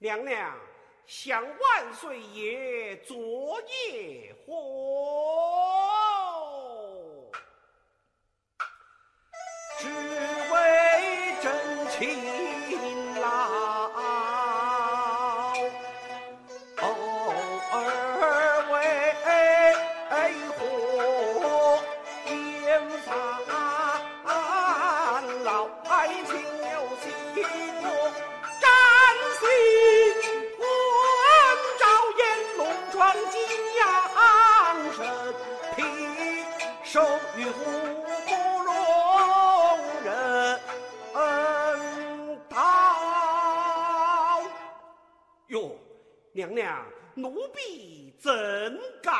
娘娘向万岁爷昨夜火，只为真情哟娘娘，奴婢怎敢？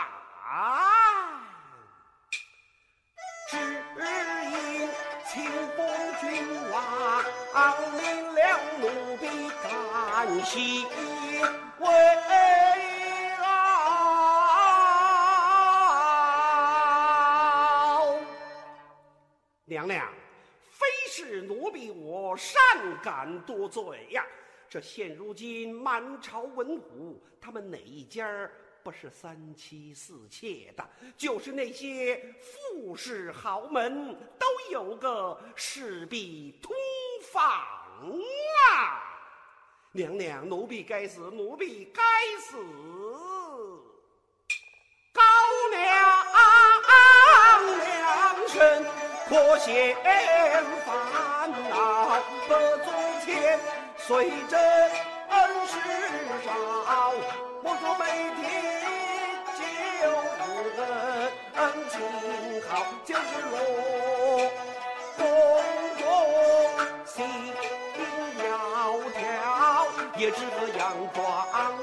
只因清风君王命了奴婢赶西为牢。娘娘，非是奴婢我擅敢多罪呀。这现如今满朝文武，他们哪一家不是三妻四妾的？就是那些富士豪门，都有个侍婢通房啊！娘娘，奴婢该死，奴婢该死！高娘娘身可嫌烦虽真恩事少，我说每天就恩恩情好，就是落宫中心窈窕，也是个佯装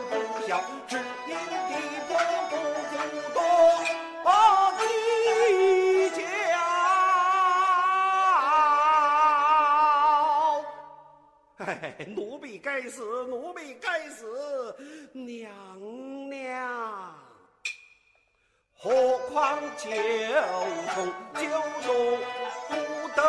不孝，只因奴婢该死，奴婢该死，娘娘。何况九重九重不得